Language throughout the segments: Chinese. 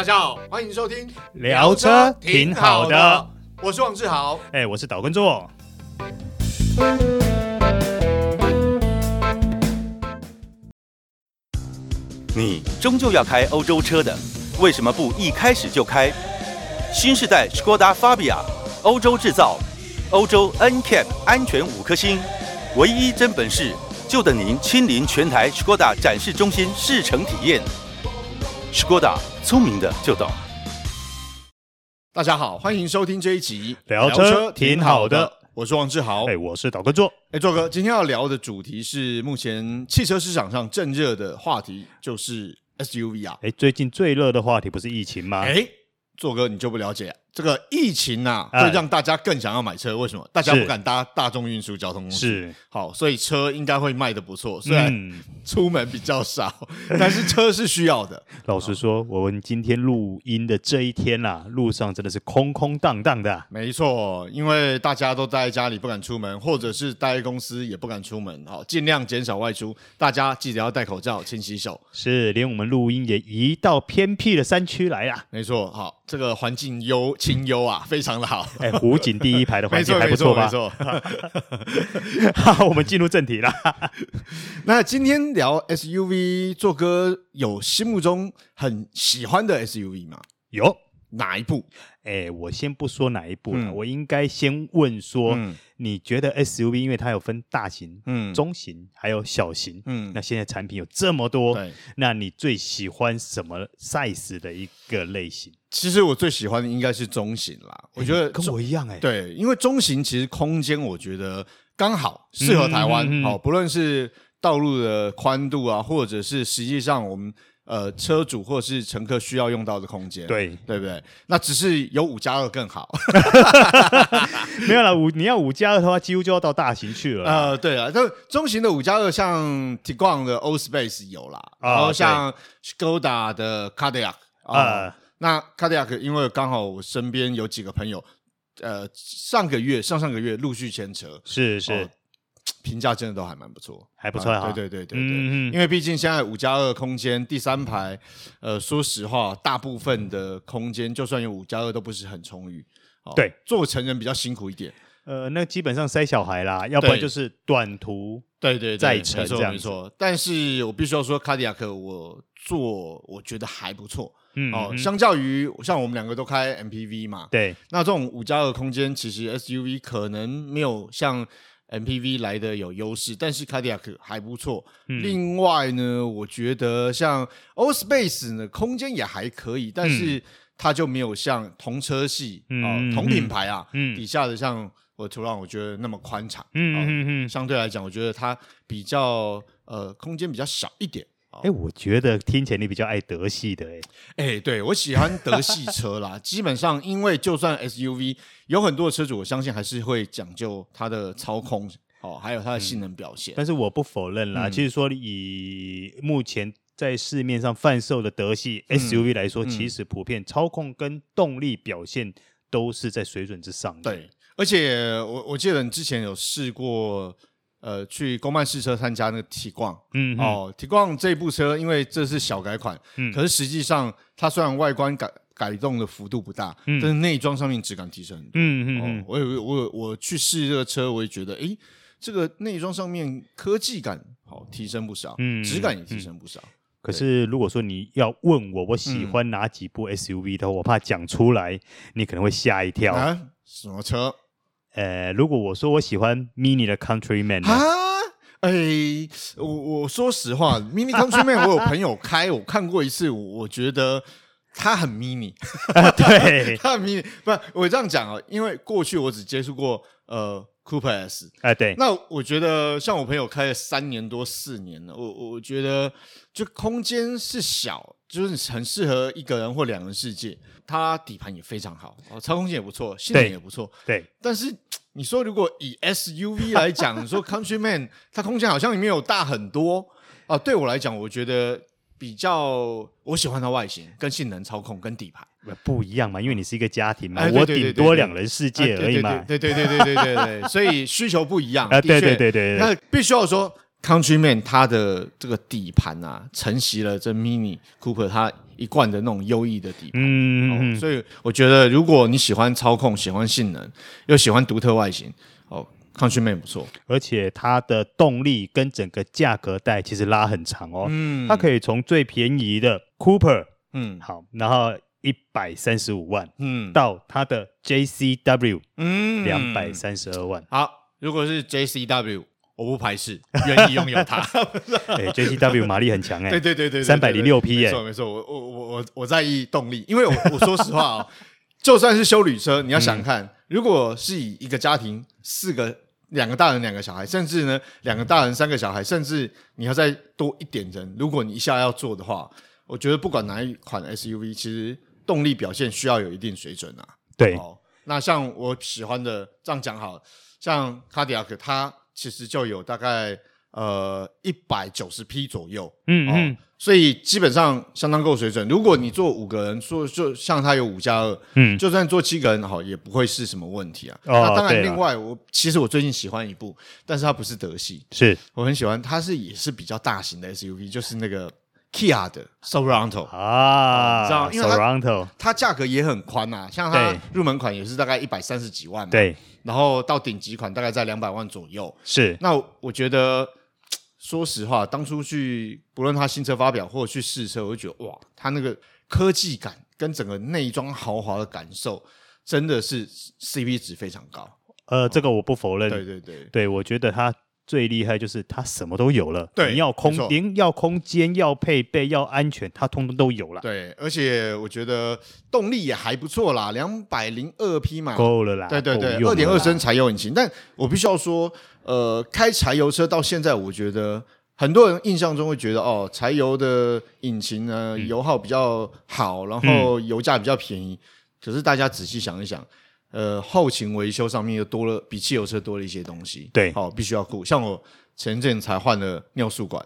大家好，欢迎收听聊车挺好的，我是王志豪，哎，我是岛根座。你终究要开欧洲车的，为什么不一开始就开新世代 Skoda Fabia？欧洲制造，欧洲 NCAP 安全五颗星，唯一真本事，就等您亲临全台 Skoda 展示中心试乘体验。Skoda 聪明的就懂。大家好，欢迎收听这一集聊车挺好的，我是王志豪，哎，我是导哥座，哎，座哥，今天要聊的主题是目前汽车市场上正热的话题，就是 SUV 啊，哎，最近最热的话题不是疫情吗？哎，座哥你就不了解。这个疫情啊，会让大家更想要买车。为什么？大家不敢搭大众运输交通工具。是，好，所以车应该会卖的不错。虽然出门比较少，但是车是需要的。老实说，我们今天录音的这一天啊，路上真的是空空荡荡的。没错，因为大家都待在家里不敢出门，或者是待在公司也不敢出门。好，尽量减少外出。大家记得要戴口罩、勤洗手。是，连我们录音也移到偏僻的山区来了。没错，好，这个环境优。清幽啊，非常的好。哎，湖景第一排的环境还不错吧？没错，没错。好，我们进入正题啦。那今天聊 SUV，做哥有心目中很喜欢的 SUV 吗？有。哪一部？哎，我先不说哪一部了，嗯、我应该先问说，嗯、你觉得 SUV 因为它有分大型、嗯、中型还有小型，嗯，那现在产品有这么多，那你最喜欢什么 size 的一个类型？其实我最喜欢的应该是中型啦，我觉得跟我一样哎、欸，对，因为中型其实空间我觉得刚好适合台湾，哦，不论是道路的宽度啊，或者是实际上我们。呃，车主或者是乘客需要用到的空间，对对不对？那只是有五加二更好，没有了五，你要五加二的话，几乎就要到大型去了。呃，对啊，就中型的五加二，像 Tiguan 的 Old Space 有啦，然后像 Skoda 的 Kodiaq 啊，那 Kodiaq 因为刚好我身边有几个朋友，呃，上个月、上上个月陆续签车，是是。评价真的都还蛮不错，还不错啊！对对对对对，因为毕竟现在五加二空间第三排，呃，说实话，大部分的空间就算有五加二都不是很充裕。对，做成人比较辛苦一点。呃，那基本上塞小孩啦，要不然就是短途，对对载沉这样没错。但是我必须要说，卡迪亚克我坐我觉得还不错。嗯哦，相较于像我们两个都开 MPV 嘛，对，那这种五加二空间其实 SUV 可能没有像。MPV 来的有优势，但是卡迪亚克还不错。嗯、另外呢，我觉得像 Allspace 呢，空间也还可以，但是它就没有像同车系、嗯、哦同品牌啊、嗯、底下的像我途朗，我觉得那么宽敞。嗯嗯嗯，相对来讲，我觉得它比较呃空间比较小一点。哎，我觉得听起来你比较爱德系的哎，哎，对，我喜欢德系车啦。基本上，因为就算 SUV 有很多的车主，我相信还是会讲究它的操控哦，还有它的性能表现。嗯、但是我不否认啦，嗯、其实说以目前在市面上贩售的德系 SUV 来说，嗯、其实普遍操控跟动力表现都是在水准之上的。对，而且我我记得你之前有试过。呃，去公办试车参加那个 Tiguan，嗯，哦，Tiguan 这部车，因为这是小改款，嗯，可是实际上它虽然外观改改动的幅度不大，嗯，但是内装上面质感提升很多，嗯嗯嗯，我有我有我去试这个车，我也觉得，诶，这个内装上面科技感好提升不少，嗯，质感也提升不少。可是如果说你要问我我喜欢哪几部 SUV 的话，我怕讲出来你可能会吓一跳。啊，什么车？呃，如果我说我喜欢 Mini 的 Countryman 啊，哎，我我说实话，Mini Countryman 我有朋友开，我看过一次，我觉得它很 mini，对，它很 mini，不，我这样讲啊，因为过去我只接触过呃 Coupe S，哎，对，那我觉得像我朋友开了三年多四年了，我我觉得就空间是小，就是很适合一个人或两人世界。它底盘也非常好，哦，操控性也不错，性能也不错。对，但是你说如果以 SUV 来讲，你说 Countryman 它空间好像也没有大很多啊。对我来讲，我觉得比较我喜欢它外形、跟性能、操控跟底盘不一样嘛，因为你是一个家庭嘛，我顶多两人世界而已嘛。对对对对对对对，所以需求不一样。啊，对对对对，那必须要说 Countryman 它的这个底盘啊，承袭了这 Mini Cooper 它一贯的那种优异的底盘。嗯、哦，所以我觉得如果你喜欢操控、喜欢性能，又喜欢独特外形，哦，Countryman 不错。而且它的动力跟整个价格带其实拉很长哦。嗯，它可以从最便宜的 Cooper，嗯，好，然后一百三十五万，嗯，到它的 JCW，嗯，两百三十二万。好，如果是 JCW。我不排斥，愿意拥有它。哎，JCW 马力很强哎，对对对对，三百零六匹耶，没错没错。我我我我我在意动力，因为我我说实话哦，就算是修旅车，你要想看，如果是以一个家庭四个两个大人两个小孩，甚至呢两个大人三个小孩，甚至你要再多一点人，如果你一下要做的话，我觉得不管哪一款 SUV，其实动力表现需要有一定水准啊。对，哦那像我喜欢的，这样讲好，像卡迪亚克它。其实就有大概呃一百九十匹左右，嗯嗯、哦，所以基本上相当够水准。如果你坐五个人，说就像它有五加二，嗯，就算坐七个人好，也不会是什么问题啊。哦、那当然，另外我其实我最近喜欢一部，但是它不是德系，是。我很喜欢，它是也是比较大型的 SUV，就是那个 Kia 的 Sorento 啊，知道？因为它 Sorento 它价格也很宽啊，像它入门款也是大概一百三十几万嘛，对。然后到顶级款大概在两百万左右，是。那我觉得，说实话，当初去不论他新车发表或者去试车，我就觉得哇，他那个科技感跟整个内装豪华的感受，真的是 CP 值非常高。呃，这个我不否认。对对对，对我觉得他。最厉害就是它什么都有了，对，你要空连要空间要配备要安全，它通通都有了。对，而且我觉得动力也还不错啦，两百零二匹嘛，够了啦。对对对，二点二升柴油引擎。但我必须要说，呃，开柴油车到现在，我觉得很多人印象中会觉得哦，柴油的引擎呢，油耗比较好，然后油价比较便宜。嗯、可是大家仔细想一想。呃，后勤维修上面又多了，比汽油车多了一些东西。对，好、哦，必须要顾。像我前阵才换了尿素管，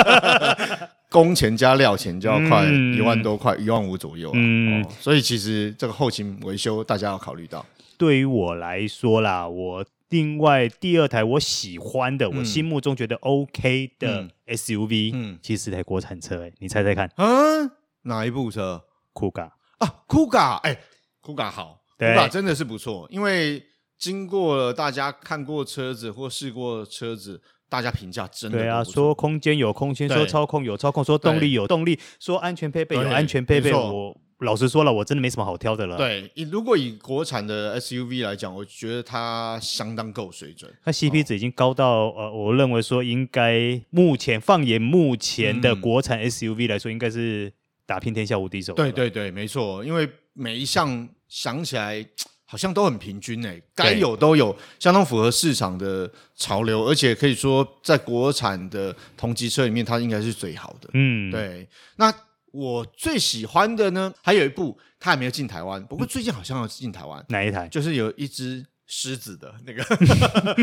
工钱加料钱就要快一万多块，一万五左右、啊。嗯、哦，所以其实这个后勤维修大家要考虑到。对于我来说啦，我另外第二台我喜欢的，嗯、我心目中觉得 OK 的 SUV，嗯，其实是台国产车、欸。哎，你猜猜看？嗯，哪一部车？Kuga 啊，Kuga，哎，Kuga 好。对吧？真的是不错，因为经过了大家看过车子或试过车子，大家评价真的对啊。说空间有空间，说操控有操控，说动力有动力，说安全配备有安全配备。我老实说了，我真的没什么好挑的了。对，如果以国产的 SUV 来讲，我觉得它相当够水准。它 CP 值已经高到呃，我认为说应该目前放眼目前的国产 SUV 来说，应该是打遍天下无敌手。对对对，没错，因为每一项。想起来 好像都很平均诶、欸，该有都有，相当符合市场的潮流，而且可以说在国产的同级车里面，它应该是最好的。嗯，对。那我最喜欢的呢，还有一部，它还没有进台湾，不过最近好像要进台湾。哪一台？就是有一只。狮子的那个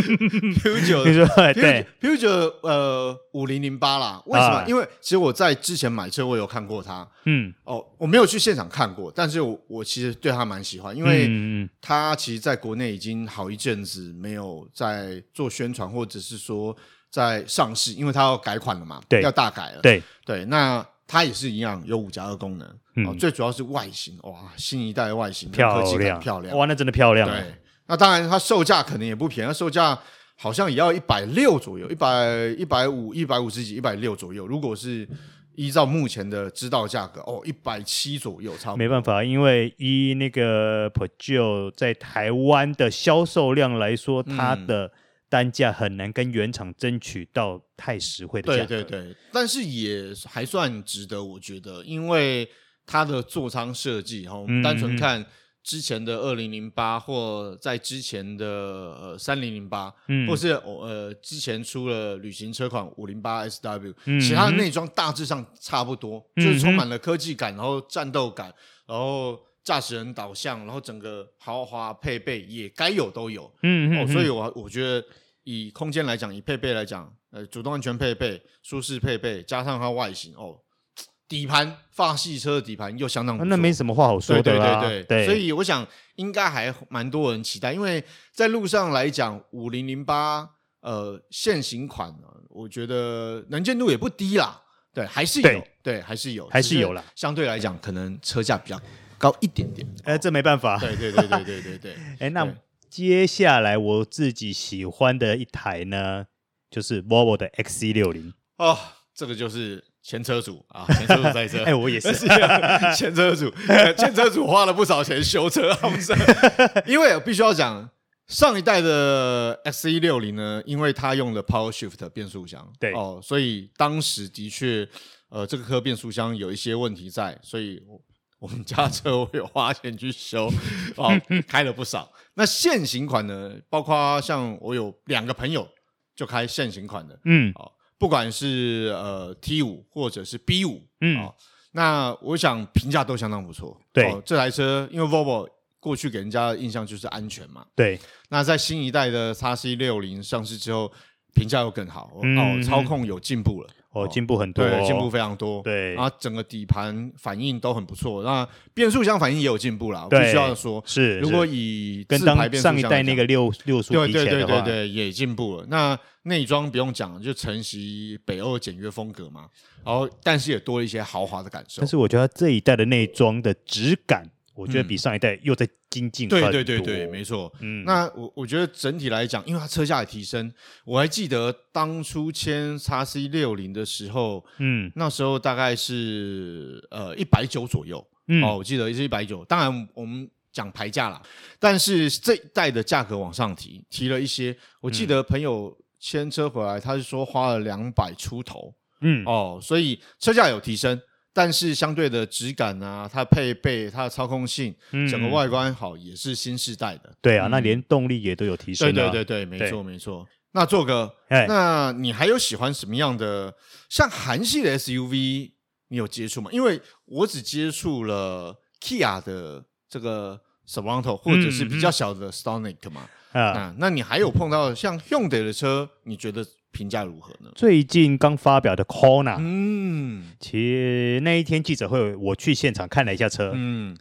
Peugeot 对 Peugeot 呃五零零八啦，为什么？啊、因为其实我在之前买车，我有看过它。嗯，哦，我没有去现场看过，但是我我其实对它蛮喜欢，因为它其实在国内已经好一阵子没有在做宣传，或者是说在上市，因为它要改款了嘛，对，要大改了。对对，那它也是一样有五加二功能，嗯、哦，最主要是外形，哇，新一代的外形漂亮漂亮，哇，那真的漂亮。对。那当然，它售价可能也不便宜，它售价好像也要一百六左右，一百一百五、一百五十几、一百六左右。如果是依照目前的知道价格，哦，一百七左右，差不多。没办法，因为依那个 Peugeot 在台湾的销售量来说，它的单价很难跟原厂争取到太实惠的价格。对对对，但是也还算值得，我觉得，因为它的座舱设计，哈，我们单纯看。之前的二零零八，或在之前的呃三零零八，或是呃之前出了旅行车款五零八 SW，其他的内装大致上差不多，嗯、就是充满了科技感，然后战斗感，然后驾驶人导向，然后整个豪华配备也该有都有。嗯哼哦，所以我我觉得以空间来讲，以配备来讲，呃，主动安全配备、舒适配备，加上它外形哦。底盘，法系车的底盘又相当不错，那没什么话好说的啦。对对对，对，所以我想应该还蛮多人期待，因为在路上来讲，五零零八呃，现行款呢，我觉得能见度也不低啦。对，还是有，对，对，还是有，还是有啦。相对来讲，可能车价比较高一点点。哎，这没办法。对对对对对对对。哎，那接下来我自己喜欢的一台呢，就是 Volvo 的 XC 六零。哦，这个就是前车主啊，前车主在这。哎，我也是 前车主，前车主花了不少钱修车？因为我必须要讲。上一代的 XC60 呢，因为它用了 Power Shift 变速箱，对哦，所以当时的确，呃，这个颗变速箱有一些问题在，所以我们家车我有花钱去修，哦，开了不少。那现行款呢，包括像我有两个朋友就开现行款的，嗯，哦，不管是呃 T 五或者是 B 五嗯，哦，那我想评价都相当不错。对，哦，这台车因为 Volvo。过去给人家的印象就是安全嘛，对。那在新一代的 x C 六零上市之后，评价又更好，嗯、哦，操控有进步了，哦，进步很多，对，进步非常多，对。啊整个底盘反应都很不错，那变速箱反应也有进步了，必须要说，是。如果以跟当上一代那个六六速比起来的话，对对对对对，也进步了。那内装不用讲，就承袭北欧简约风格嘛，然后但是也多了一些豪华的感受。但是我觉得这一代的内装的质感。我觉得比上一代又在精进很多。对对对对，没错。嗯，那我我觉得整体来讲，因为它车价也提升，我还记得当初签叉 C 六零的时候，嗯，那时候大概是呃一百九左右。嗯，哦，我记得是一百九。当然我们讲牌价啦，但是这一代的价格往上提，提了一些。我记得朋友牵车回来，他是说花了两百出头。嗯，哦，所以车价有提升。但是相对的质感啊，它配备、它的操控性，嗯、整个外观好，也是新世代的。对啊，嗯、那连动力也都有提升。对对对对，没错没错。那做哥，那你还有喜欢什么样的？像韩系的 SUV，你有接触吗？因为我只接触了 Kia 的这个 Sorento，或者是比较小的 Stonic 嘛。嗯、啊，那你还有碰到像 Hyundai 的车？你觉得？评价如何呢？最近刚发表的 Kona，嗯，其实那一天记者会，我去现场看了一下车，嗯，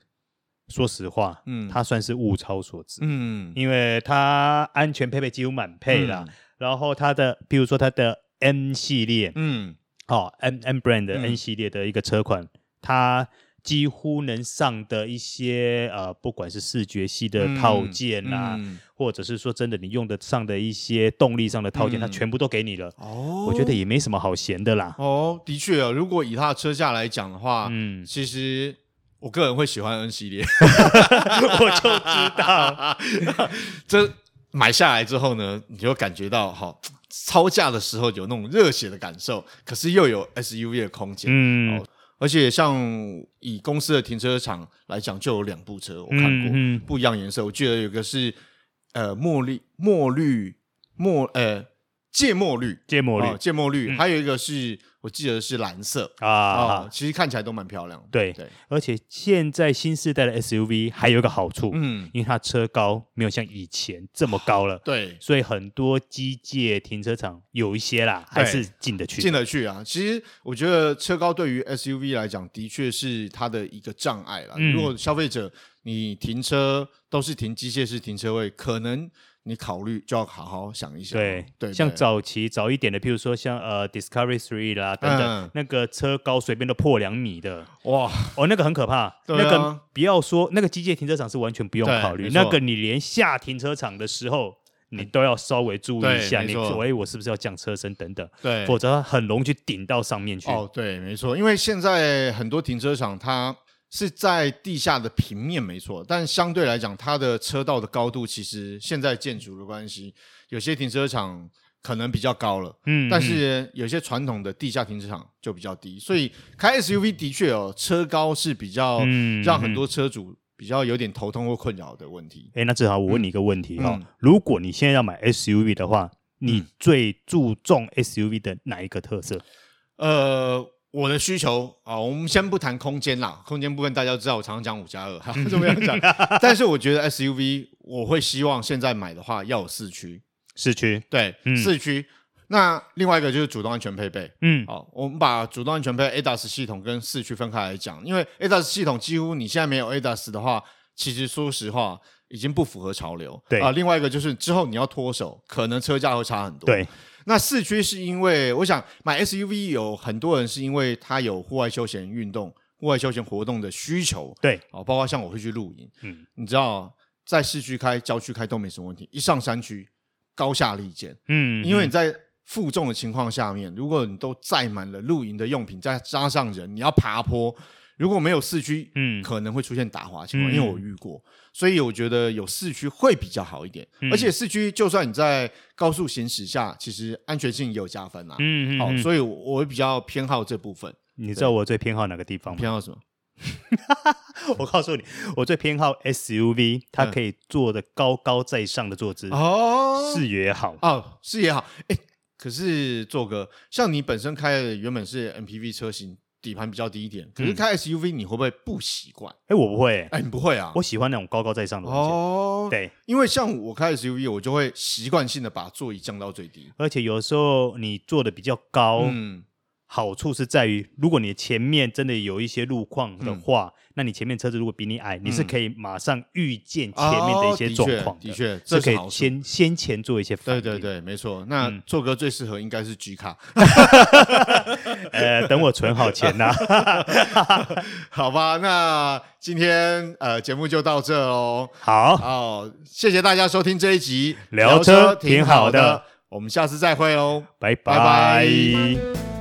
说实话，嗯，它算是物超所值，嗯，因为它安全配备几乎满配啦，嗯、然后它的，比如说它的 N 系列，嗯，哦，M M brand 的 N 系列的一个车款，嗯、它。几乎能上的一些呃，不管是视觉系的套件啊，嗯嗯、或者是说真的你用得上的一些动力上的套件，嗯、它全部都给你了。哦，我觉得也没什么好嫌的啦。哦，的确啊，如果以它的车价来讲的话，嗯，其实我个人会喜欢 N 系列。我就知道，这买下来之后呢，你就感觉到哈、哦，超价的时候有那种热血的感受，可是又有 SUV 的空间。嗯。哦而且像以公司的停车场来讲，就有两部车我看过，嗯嗯、不一样颜色。我记得有个是呃墨绿墨绿墨呃芥末绿芥末绿芥末绿，还有一个是。我记得是蓝色啊，其实看起来都蛮漂亮。对对，而且现在新世代的 SUV 还有一个好处，嗯，因为它车高没有像以前这么高了，对，所以很多机械停车场有一些啦，还是进得去，进得去啊。其实我觉得车高对于 SUV 来讲，的确是它的一个障碍了。如果消费者你停车都是停机械式停车位，可能。你考虑就要好好想一想。对对，像早期早一点的，譬如说像呃 Discovery Three 啦等等，那个车高随便都破两米的，哇。哦，那个很可怕。那个不要说那个机械停车场是完全不用考虑，那个你连下停车场的时候，你都要稍微注意一下，你说哎，我是不是要降车身等等，对，否则很容易去顶到上面去。哦，对，没错，因为现在很多停车场它。是在地下的平面没错，但相对来讲，它的车道的高度其实现在建筑的关系，有些停车场可能比较高了，嗯，但是有些传统的地下停车场就比较低，所以开 SUV 的确哦，车高是比较让很多车主比较有点头痛或困扰的问题。哎、嗯，那正好我问你一个问题哈、哦，嗯、如果你现在要买 SUV 的话，你最注重 SUV 的哪一个特色？呃。我的需求啊，我们先不谈空间啦，空间部分大家都知道，我常常讲五加二，哈，这么样讲。但是我觉得 SUV，我会希望现在买的话要有四驱，四驱，对，嗯、四驱。那另外一个就是主动安全配备，嗯，好，我们把主动安全配备 ADAS 系统跟四驱分开来讲，因为 ADAS 系统几乎你现在没有 ADAS 的话，其实说实话已经不符合潮流。对啊，另外一个就是之后你要脱手，可能车价会差很多。对，那四驱是因为我想买 SUV 有很多人是因为他有户外休闲运动、户外休闲活动的需求。对，哦，包括像我会去露营，嗯，你知道在市区开、郊区开都没什么问题，一上山区高下立见。嗯，因为你在负重的情况下面，如果你都载满了露营的用品，再加上人，你要爬坡，如果没有四驱，嗯，可能会出现打滑情况，嗯、因为我遇过，所以我觉得有四驱会比较好一点。嗯、而且四驱就算你在高速行驶下，其实安全性也有加分啦。嗯嗯。好，所以我会比较偏好这部分。你知道我最偏好哪个地方吗？偏好什么？我告诉你，我最偏好 SUV，它可以坐的高高在上的坐姿哦，视野好哦，视野好，哎。可是做哥，像你本身开的原本是 MPV 车型，底盘比较低一点，可是开 SUV 你会不会不习惯？哎、我不会、欸，哎、欸，你不会啊？我喜欢那种高高在上的哦。对，因为像我开 SUV，我就会习惯性的把座椅降到最低，而且有时候你坐的比较高，嗯，好处是在于，如果你前面真的有一些路况的话。嗯那你前面车子如果比你矮，嗯、你是可以马上预见前面的一些状况的，的确，这可以先先前做一些反应。对对对，没错。那做哥最适合应该是 G 卡。呃，等我存好钱呐。好吧，那今天呃节目就到这喽。好，好，谢谢大家收听这一集聊车挺好的，我们下次再会哦，拜拜。拜拜。